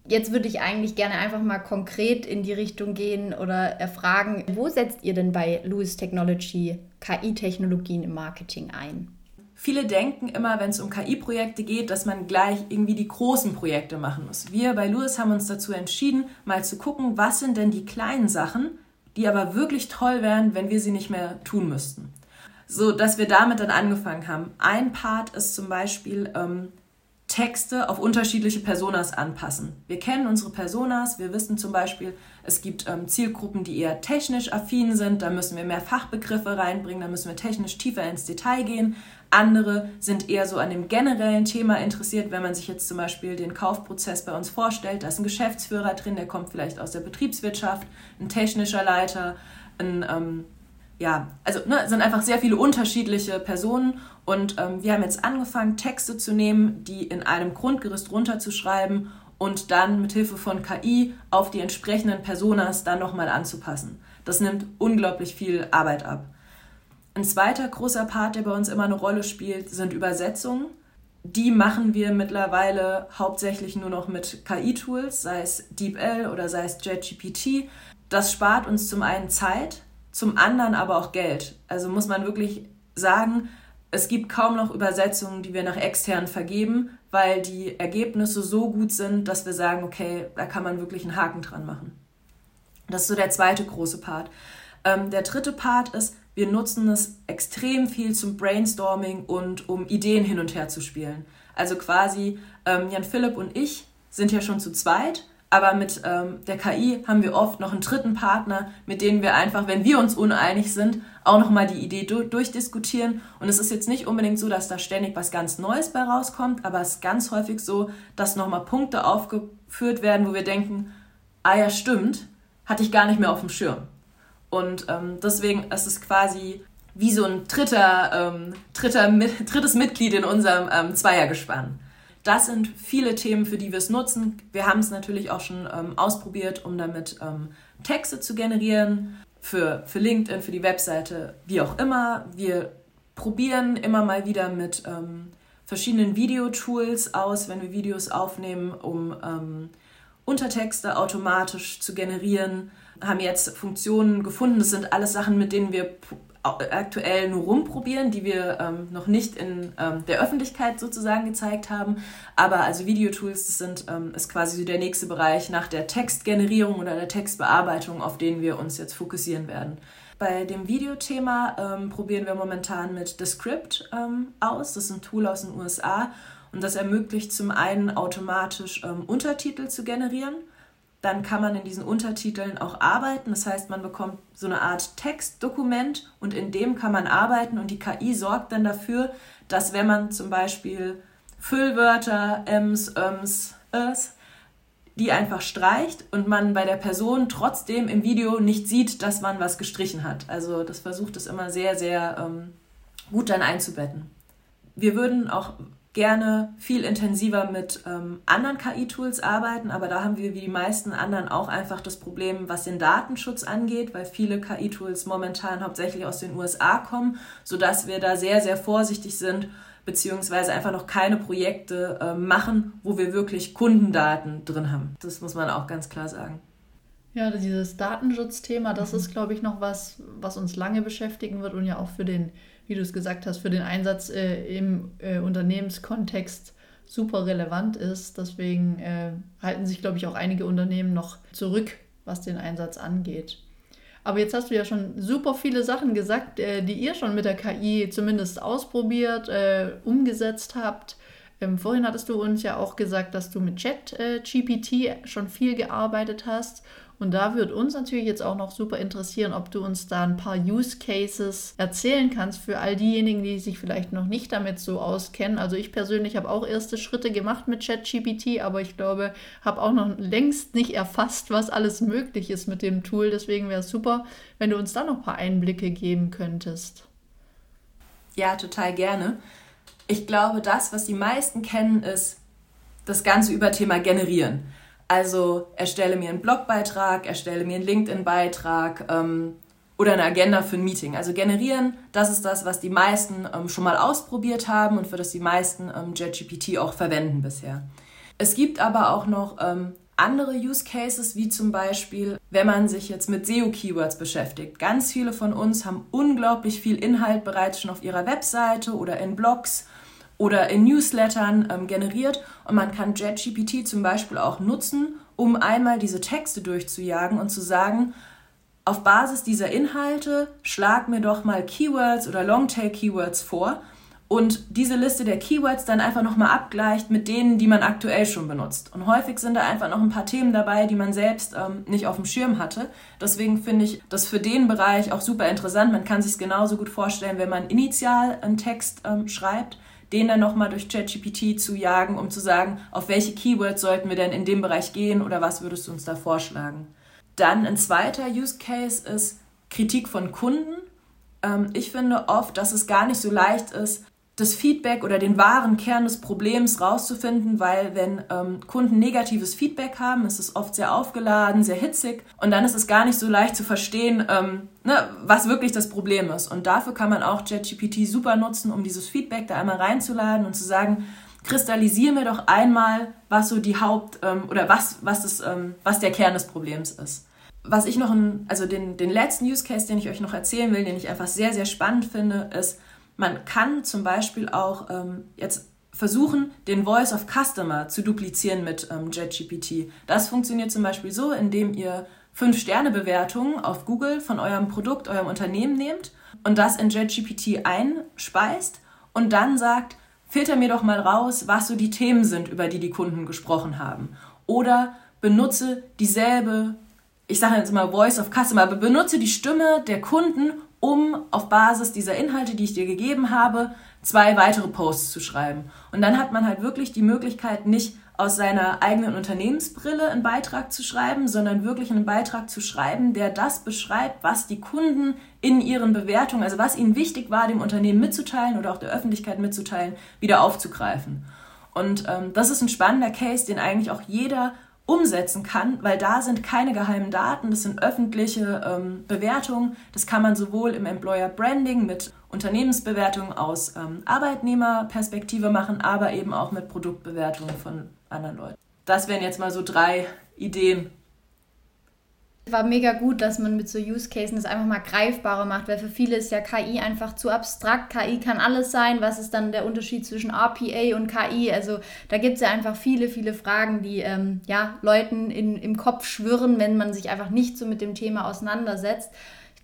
Jetzt würde ich eigentlich gerne einfach mal konkret in die Richtung gehen oder erfragen, wo setzt ihr denn bei Lewis Technology KI-Technologien im Marketing ein? Viele denken immer, wenn es um KI-Projekte geht, dass man gleich irgendwie die großen Projekte machen muss. Wir bei Lewis haben uns dazu entschieden, mal zu gucken, was sind denn die kleinen Sachen, die aber wirklich toll wären, wenn wir sie nicht mehr tun müssten. So dass wir damit dann angefangen haben. Ein Part ist zum Beispiel ähm, Texte auf unterschiedliche Personas anpassen. Wir kennen unsere Personas, wir wissen zum Beispiel, es gibt ähm, Zielgruppen, die eher technisch affin sind, da müssen wir mehr Fachbegriffe reinbringen, da müssen wir technisch tiefer ins Detail gehen. Andere sind eher so an dem generellen Thema interessiert, wenn man sich jetzt zum Beispiel den Kaufprozess bei uns vorstellt, da ist ein Geschäftsführer drin, der kommt vielleicht aus der Betriebswirtschaft, ein technischer Leiter, ein ähm, ja, also ne, sind einfach sehr viele unterschiedliche Personen und ähm, wir haben jetzt angefangen, Texte zu nehmen, die in einem Grundgerüst runterzuschreiben und dann mit Hilfe von KI auf die entsprechenden Personas dann nochmal anzupassen. Das nimmt unglaublich viel Arbeit ab. Ein zweiter großer Part, der bei uns immer eine Rolle spielt, sind Übersetzungen. Die machen wir mittlerweile hauptsächlich nur noch mit KI-Tools, sei es DeepL oder sei es JetGPT. Das spart uns zum einen Zeit, zum anderen aber auch Geld. Also muss man wirklich sagen, es gibt kaum noch Übersetzungen, die wir nach extern vergeben, weil die Ergebnisse so gut sind, dass wir sagen, okay, da kann man wirklich einen Haken dran machen. Das ist so der zweite große Part. Ähm, der dritte Part ist, wir nutzen es extrem viel zum Brainstorming und um Ideen hin und her zu spielen. Also quasi ähm, Jan Philipp und ich sind ja schon zu zweit aber mit ähm, der KI haben wir oft noch einen dritten Partner, mit dem wir einfach, wenn wir uns uneinig sind, auch nochmal die Idee du durchdiskutieren. Und es ist jetzt nicht unbedingt so, dass da ständig was ganz Neues bei rauskommt, aber es ist ganz häufig so, dass nochmal Punkte aufgeführt werden, wo wir denken, ah ja, stimmt, hatte ich gar nicht mehr auf dem Schirm. Und ähm, deswegen ist es quasi wie so ein dritter, ähm, dritter, drittes Mitglied in unserem ähm, Zweiergespann. Das sind viele Themen, für die wir es nutzen. Wir haben es natürlich auch schon ähm, ausprobiert, um damit ähm, Texte zu generieren, für, für LinkedIn, für die Webseite, wie auch immer. Wir probieren immer mal wieder mit ähm, verschiedenen Videotools aus, wenn wir Videos aufnehmen, um ähm, Untertexte automatisch zu generieren. Haben jetzt Funktionen gefunden. Das sind alles Sachen, mit denen wir aktuell nur rumprobieren, die wir ähm, noch nicht in ähm, der Öffentlichkeit sozusagen gezeigt haben. Aber also Videotools, das sind, ähm, ist quasi so der nächste Bereich nach der Textgenerierung oder der Textbearbeitung, auf den wir uns jetzt fokussieren werden. Bei dem Videothema ähm, probieren wir momentan mit Descript ähm, aus. Das ist ein Tool aus den USA und das ermöglicht zum einen automatisch ähm, Untertitel zu generieren dann kann man in diesen Untertiteln auch arbeiten. Das heißt, man bekommt so eine Art Textdokument und in dem kann man arbeiten und die KI sorgt dann dafür, dass wenn man zum Beispiel Füllwörter, Ms, Öms, Es, die einfach streicht und man bei der Person trotzdem im Video nicht sieht, dass man was gestrichen hat. Also das versucht es immer sehr, sehr ähm, gut dann einzubetten. Wir würden auch gerne viel intensiver mit ähm, anderen KI-Tools arbeiten, aber da haben wir wie die meisten anderen auch einfach das Problem, was den Datenschutz angeht, weil viele KI-Tools momentan hauptsächlich aus den USA kommen, sodass wir da sehr, sehr vorsichtig sind, beziehungsweise einfach noch keine Projekte äh, machen, wo wir wirklich Kundendaten drin haben. Das muss man auch ganz klar sagen. Ja, dieses Datenschutzthema, das mhm. ist, glaube ich, noch was, was uns lange beschäftigen wird und ja auch für den wie du es gesagt hast, für den Einsatz äh, im äh, Unternehmenskontext super relevant ist. Deswegen äh, halten sich, glaube ich, auch einige Unternehmen noch zurück, was den Einsatz angeht. Aber jetzt hast du ja schon super viele Sachen gesagt, äh, die ihr schon mit der KI zumindest ausprobiert, äh, umgesetzt habt. Ähm, vorhin hattest du uns ja auch gesagt, dass du mit Chat-GPT äh, schon viel gearbeitet hast und da wird uns natürlich jetzt auch noch super interessieren, ob du uns da ein paar Use Cases erzählen kannst für all diejenigen, die sich vielleicht noch nicht damit so auskennen. Also ich persönlich habe auch erste Schritte gemacht mit ChatGPT, aber ich glaube, habe auch noch längst nicht erfasst, was alles möglich ist mit dem Tool. Deswegen wäre es super, wenn du uns da noch ein paar Einblicke geben könntest. Ja, total gerne. Ich glaube, das, was die meisten kennen, ist das ganze Überthema generieren. Also erstelle mir einen Blogbeitrag, erstelle mir einen LinkedIn-Beitrag ähm, oder eine Agenda für ein Meeting. Also generieren, das ist das, was die meisten ähm, schon mal ausprobiert haben und für das die meisten ähm, JetGPT auch verwenden bisher. Es gibt aber auch noch ähm, andere Use Cases, wie zum Beispiel, wenn man sich jetzt mit SEO-Keywords beschäftigt. Ganz viele von uns haben unglaublich viel Inhalt bereits schon auf ihrer Webseite oder in Blogs oder in Newslettern ähm, generiert und man kann JetGPT zum Beispiel auch nutzen, um einmal diese Texte durchzujagen und zu sagen, auf Basis dieser Inhalte schlag mir doch mal Keywords oder Longtail-Keywords vor und diese Liste der Keywords dann einfach nochmal abgleicht mit denen, die man aktuell schon benutzt. Und häufig sind da einfach noch ein paar Themen dabei, die man selbst ähm, nicht auf dem Schirm hatte. Deswegen finde ich das für den Bereich auch super interessant. Man kann sich es genauso gut vorstellen, wenn man initial einen Text ähm, schreibt, den dann nochmal durch ChatGPT zu jagen, um zu sagen, auf welche Keywords sollten wir denn in dem Bereich gehen oder was würdest du uns da vorschlagen. Dann ein zweiter Use Case ist Kritik von Kunden. Ähm, ich finde oft, dass es gar nicht so leicht ist, das Feedback oder den wahren Kern des Problems rauszufinden, weil wenn ähm, Kunden negatives Feedback haben, ist es oft sehr aufgeladen, sehr hitzig und dann ist es gar nicht so leicht zu verstehen, ähm, ne, was wirklich das Problem ist. Und dafür kann man auch JetGPT super nutzen, um dieses Feedback da einmal reinzuladen und zu sagen, kristallisiere mir doch einmal, was so die Haupt- ähm, oder was, was, das, ähm, was der Kern des Problems ist. Was ich noch, in, also den, den letzten Use Case, den ich euch noch erzählen will, den ich einfach sehr, sehr spannend finde, ist, man kann zum Beispiel auch ähm, jetzt versuchen, den Voice of Customer zu duplizieren mit ähm, JetGPT. Das funktioniert zum Beispiel so, indem ihr 5-Sterne-Bewertungen auf Google von eurem Produkt, eurem Unternehmen nehmt und das in JetGPT einspeist und dann sagt, filter mir doch mal raus, was so die Themen sind, über die die Kunden gesprochen haben. Oder benutze dieselbe, ich sage jetzt mal Voice of Customer, aber benutze die Stimme der Kunden um auf Basis dieser Inhalte, die ich dir gegeben habe, zwei weitere Posts zu schreiben. Und dann hat man halt wirklich die Möglichkeit, nicht aus seiner eigenen Unternehmensbrille einen Beitrag zu schreiben, sondern wirklich einen Beitrag zu schreiben, der das beschreibt, was die Kunden in ihren Bewertungen, also was ihnen wichtig war, dem Unternehmen mitzuteilen oder auch der Öffentlichkeit mitzuteilen, wieder aufzugreifen. Und ähm, das ist ein spannender Case, den eigentlich auch jeder umsetzen kann, weil da sind keine geheimen Daten, das sind öffentliche ähm, Bewertungen. Das kann man sowohl im Employer Branding mit Unternehmensbewertungen aus ähm, Arbeitnehmerperspektive machen, aber eben auch mit Produktbewertungen von anderen Leuten. Das wären jetzt mal so drei Ideen, war mega gut, dass man mit so Use Cases das einfach mal greifbarer macht, weil für viele ist ja KI einfach zu abstrakt. KI kann alles sein. Was ist dann der Unterschied zwischen RPA und KI? Also da gibt es ja einfach viele, viele Fragen, die ähm, ja, Leuten in, im Kopf schwirren, wenn man sich einfach nicht so mit dem Thema auseinandersetzt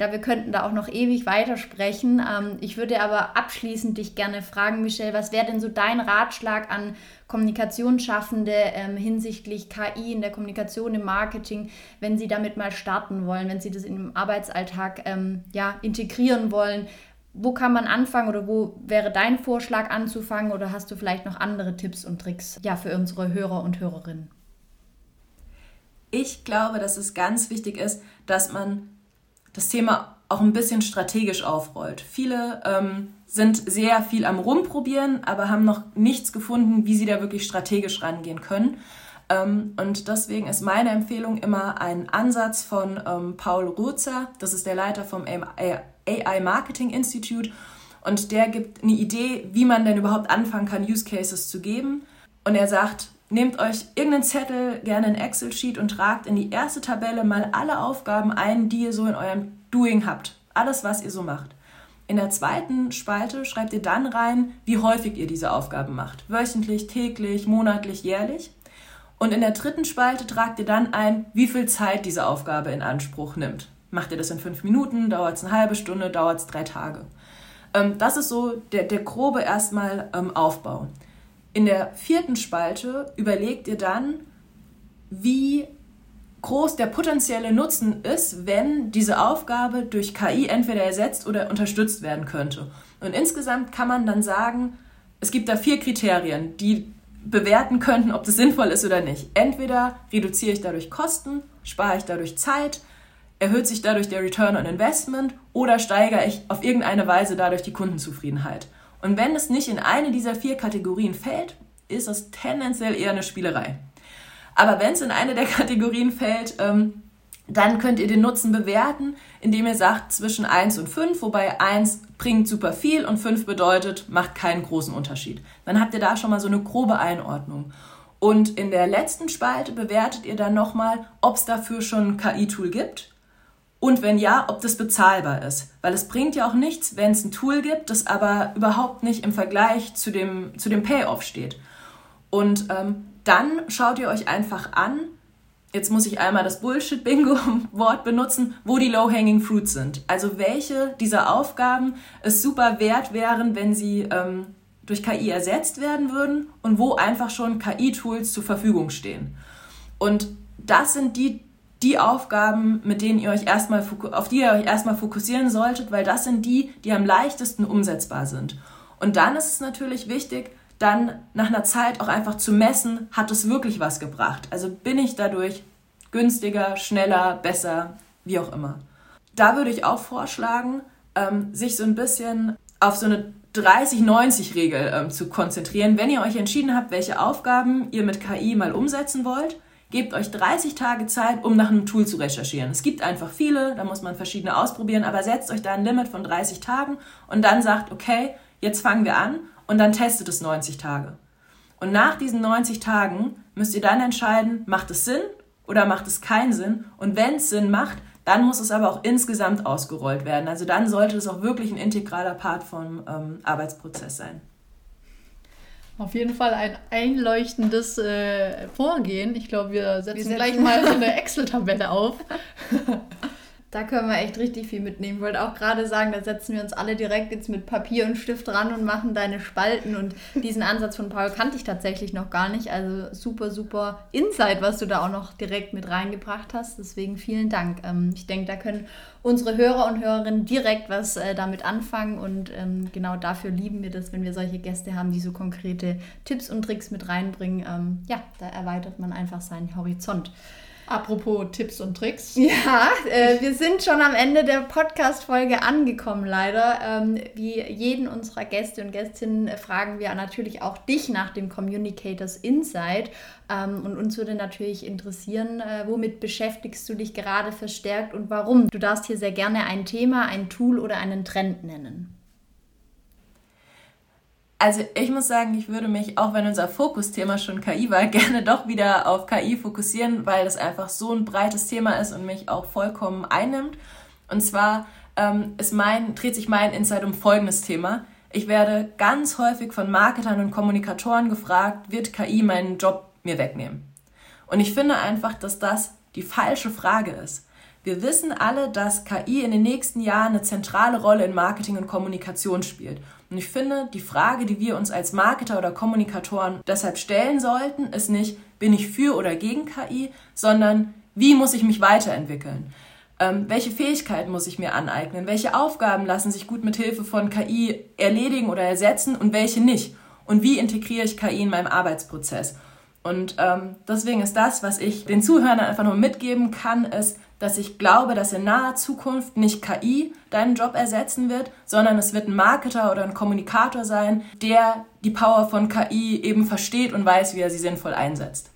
glaube, wir könnten da auch noch ewig weitersprechen. Ähm, ich würde aber abschließend dich gerne fragen, Michelle, was wäre denn so dein Ratschlag an Kommunikationsschaffende ähm, hinsichtlich KI in der Kommunikation, im Marketing, wenn sie damit mal starten wollen, wenn sie das in den Arbeitsalltag ähm, ja, integrieren wollen? Wo kann man anfangen oder wo wäre dein Vorschlag anzufangen oder hast du vielleicht noch andere Tipps und Tricks ja, für unsere Hörer und Hörerinnen? Ich glaube, dass es ganz wichtig ist, dass man das Thema auch ein bisschen strategisch aufrollt. Viele ähm, sind sehr viel am Rumprobieren, aber haben noch nichts gefunden, wie sie da wirklich strategisch rangehen können. Ähm, und deswegen ist meine Empfehlung immer ein Ansatz von ähm, Paul Rutzer, das ist der Leiter vom AI Marketing Institute. Und der gibt eine Idee, wie man denn überhaupt anfangen kann, Use Cases zu geben. Und er sagt, Nehmt euch irgendeinen Zettel, gerne ein Excel-Sheet und tragt in die erste Tabelle mal alle Aufgaben ein, die ihr so in eurem Doing habt. Alles, was ihr so macht. In der zweiten Spalte schreibt ihr dann rein, wie häufig ihr diese Aufgaben macht. Wöchentlich, täglich, monatlich, jährlich. Und in der dritten Spalte tragt ihr dann ein, wie viel Zeit diese Aufgabe in Anspruch nimmt. Macht ihr das in fünf Minuten, dauert es eine halbe Stunde, dauert es drei Tage. Ähm, das ist so der, der grobe erstmal ähm, Aufbau. In der vierten Spalte überlegt ihr dann, wie groß der potenzielle Nutzen ist, wenn diese Aufgabe durch KI entweder ersetzt oder unterstützt werden könnte. Und insgesamt kann man dann sagen, es gibt da vier Kriterien, die bewerten könnten, ob das sinnvoll ist oder nicht. Entweder reduziere ich dadurch Kosten, spare ich dadurch Zeit, erhöht sich dadurch der Return on Investment oder steigere ich auf irgendeine Weise dadurch die Kundenzufriedenheit. Und wenn es nicht in eine dieser vier Kategorien fällt, ist es tendenziell eher eine Spielerei. Aber wenn es in eine der Kategorien fällt, ähm, dann könnt ihr den Nutzen bewerten, indem ihr sagt zwischen 1 und 5, wobei 1 bringt super viel und 5 bedeutet, macht keinen großen Unterschied. Dann habt ihr da schon mal so eine grobe Einordnung. Und in der letzten Spalte bewertet ihr dann nochmal, ob es dafür schon ein KI-Tool gibt und wenn ja, ob das bezahlbar ist. Weil es bringt ja auch nichts, wenn es ein Tool gibt, das aber überhaupt nicht im Vergleich zu dem, zu dem Payoff steht. Und ähm, dann schaut ihr euch einfach an, jetzt muss ich einmal das Bullshit-Bingo-Wort benutzen, wo die Low-Hanging Fruits sind. Also welche dieser Aufgaben es super wert wären, wenn sie ähm, durch KI ersetzt werden würden und wo einfach schon KI-Tools zur Verfügung stehen. Und das sind die die Aufgaben, mit denen ihr euch erstmal, auf die ihr euch erstmal fokussieren solltet, weil das sind die, die am leichtesten umsetzbar sind. Und dann ist es natürlich wichtig, dann nach einer Zeit auch einfach zu messen, hat es wirklich was gebracht? Also bin ich dadurch günstiger, schneller, besser, wie auch immer. Da würde ich auch vorschlagen, ähm, sich so ein bisschen auf so eine 30-90-Regel ähm, zu konzentrieren. Wenn ihr euch entschieden habt, welche Aufgaben ihr mit KI mal umsetzen wollt, Gebt euch 30 Tage Zeit, um nach einem Tool zu recherchieren. Es gibt einfach viele, da muss man verschiedene ausprobieren, aber setzt euch da ein Limit von 30 Tagen und dann sagt, okay, jetzt fangen wir an und dann testet es 90 Tage. Und nach diesen 90 Tagen müsst ihr dann entscheiden, macht es Sinn oder macht es keinen Sinn? Und wenn es Sinn macht, dann muss es aber auch insgesamt ausgerollt werden. Also dann sollte es auch wirklich ein integraler Part vom ähm, Arbeitsprozess sein. Auf jeden Fall ein einleuchtendes äh, Vorgehen. Ich glaube, wir setzen wir gleich mal so eine Excel-Tabelle auf. Da können wir echt richtig viel mitnehmen. Ich wollte auch gerade sagen, da setzen wir uns alle direkt jetzt mit Papier und Stift ran und machen deine Spalten. Und diesen Ansatz von Paul kannte ich tatsächlich noch gar nicht. Also super, super Insight, was du da auch noch direkt mit reingebracht hast. Deswegen vielen Dank. Ähm, ich denke, da können unsere Hörer und Hörerinnen direkt was äh, damit anfangen. Und ähm, genau dafür lieben wir das, wenn wir solche Gäste haben, die so konkrete Tipps und Tricks mit reinbringen. Ähm, ja, da erweitert man einfach seinen Horizont. Apropos Tipps und Tricks. Ja, äh, wir sind schon am Ende der Podcast-Folge angekommen, leider. Ähm, wie jeden unserer Gäste und Gästinnen äh, fragen wir natürlich auch dich nach dem Communicators Insight. Ähm, und uns würde natürlich interessieren, äh, womit beschäftigst du dich gerade verstärkt und warum? Du darfst hier sehr gerne ein Thema, ein Tool oder einen Trend nennen. Also ich muss sagen, ich würde mich, auch wenn unser Fokusthema schon KI war, gerne doch wieder auf KI fokussieren, weil das einfach so ein breites Thema ist und mich auch vollkommen einnimmt. Und zwar ähm, ist mein, dreht sich mein Insight um folgendes Thema. Ich werde ganz häufig von Marketern und Kommunikatoren gefragt, wird KI meinen Job mir wegnehmen? Und ich finde einfach, dass das die falsche Frage ist. Wir wissen alle, dass KI in den nächsten Jahren eine zentrale Rolle in Marketing und Kommunikation spielt. Und ich finde, die Frage, die wir uns als Marketer oder Kommunikatoren deshalb stellen sollten, ist nicht, bin ich für oder gegen KI, sondern wie muss ich mich weiterentwickeln? Ähm, welche Fähigkeiten muss ich mir aneignen? Welche Aufgaben lassen sich gut mit Hilfe von KI erledigen oder ersetzen und welche nicht? Und wie integriere ich KI in meinem Arbeitsprozess? Und ähm, deswegen ist das, was ich den Zuhörern einfach nur mitgeben kann, ist, dass ich glaube, dass in naher Zukunft nicht KI deinen Job ersetzen wird, sondern es wird ein Marketer oder ein Kommunikator sein, der die Power von KI eben versteht und weiß, wie er sie sinnvoll einsetzt.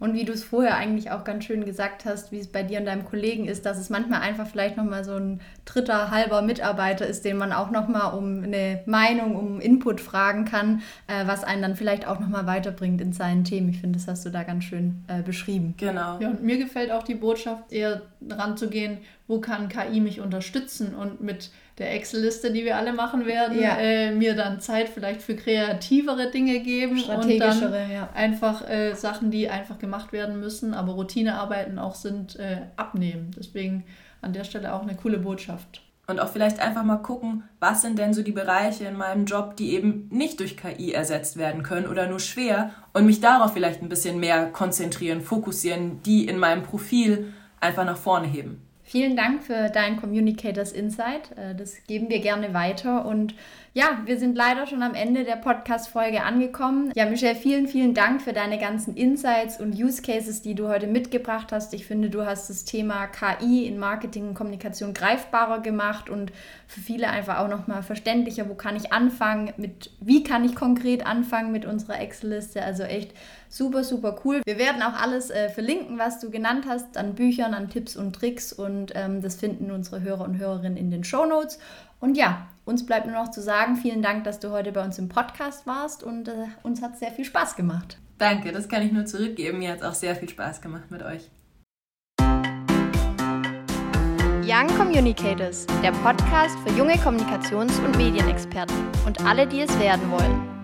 Und wie du es vorher eigentlich auch ganz schön gesagt hast, wie es bei dir und deinem Kollegen ist, dass es manchmal einfach vielleicht nochmal so ein dritter, halber Mitarbeiter ist, den man auch nochmal um eine Meinung, um Input fragen kann, äh, was einen dann vielleicht auch nochmal weiterbringt in seinen Themen. Ich finde, das hast du da ganz schön äh, beschrieben. Genau. Ja, und mir gefällt auch die Botschaft, eher ranzugehen, wo kann KI mich unterstützen und mit der Excel-Liste, die wir alle machen werden, ja. äh, mir dann Zeit vielleicht für kreativere Dinge geben und dann ja. einfach äh, Sachen, die einfach gemacht werden müssen, aber Routinearbeiten auch sind, äh, abnehmen. Deswegen an der Stelle auch eine coole Botschaft. Und auch vielleicht einfach mal gucken, was sind denn so die Bereiche in meinem Job, die eben nicht durch KI ersetzt werden können oder nur schwer und mich darauf vielleicht ein bisschen mehr konzentrieren, fokussieren, die in meinem Profil einfach nach vorne heben. Vielen Dank für dein Communicators Insight. Äh, das geben wir gerne weiter. Und ja, wir sind leider schon am Ende der Podcast-Folge angekommen. Ja, Michelle, vielen, vielen Dank für deine ganzen Insights und Use Cases, die du heute mitgebracht hast. Ich finde, du hast das Thema KI in Marketing und Kommunikation greifbarer gemacht und für viele einfach auch nochmal verständlicher. Wo kann ich anfangen? Mit wie kann ich konkret anfangen mit unserer Excel-Liste? Also echt super, super cool. Wir werden auch alles äh, verlinken, was du genannt hast, an Büchern, an Tipps und Tricks und ähm, das finden unsere Hörer und Hörerinnen in den Show Notes. Und ja, uns bleibt nur noch zu sagen, vielen Dank, dass du heute bei uns im Podcast warst und äh, uns hat sehr viel Spaß gemacht. Danke, das kann ich nur zurückgeben. Mir hat es auch sehr viel Spaß gemacht mit euch. Young Communicators, der Podcast für junge Kommunikations- und Medienexperten und alle, die es werden wollen.